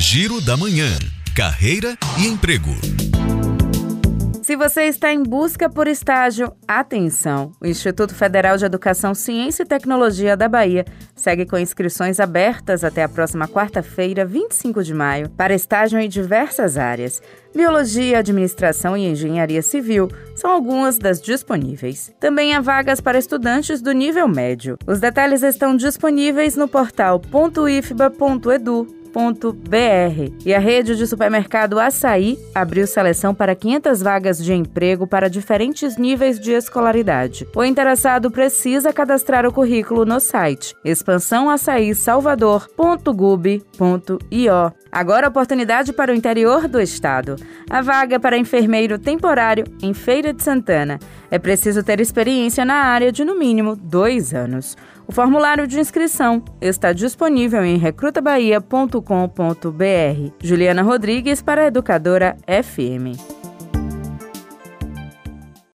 Giro da Manhã. Carreira e emprego. Se você está em busca por estágio, atenção! O Instituto Federal de Educação, Ciência e Tecnologia da Bahia segue com inscrições abertas até a próxima quarta-feira, 25 de maio, para estágio em diversas áreas. Biologia, administração e engenharia civil são algumas das disponíveis. Também há vagas para estudantes do nível médio. Os detalhes estão disponíveis no portal .ifba.edu e a rede de supermercado Açaí abriu seleção para 500 vagas de emprego para diferentes níveis de escolaridade. O interessado precisa cadastrar o currículo no site expansãoaçaísalvador.gub.io. Agora oportunidade para o interior do estado. A vaga para enfermeiro temporário em Feira de Santana. É preciso ter experiência na área de no mínimo dois anos. O formulário de inscrição está disponível em recrutabahia.com.br. Juliana Rodrigues para a Educadora FM.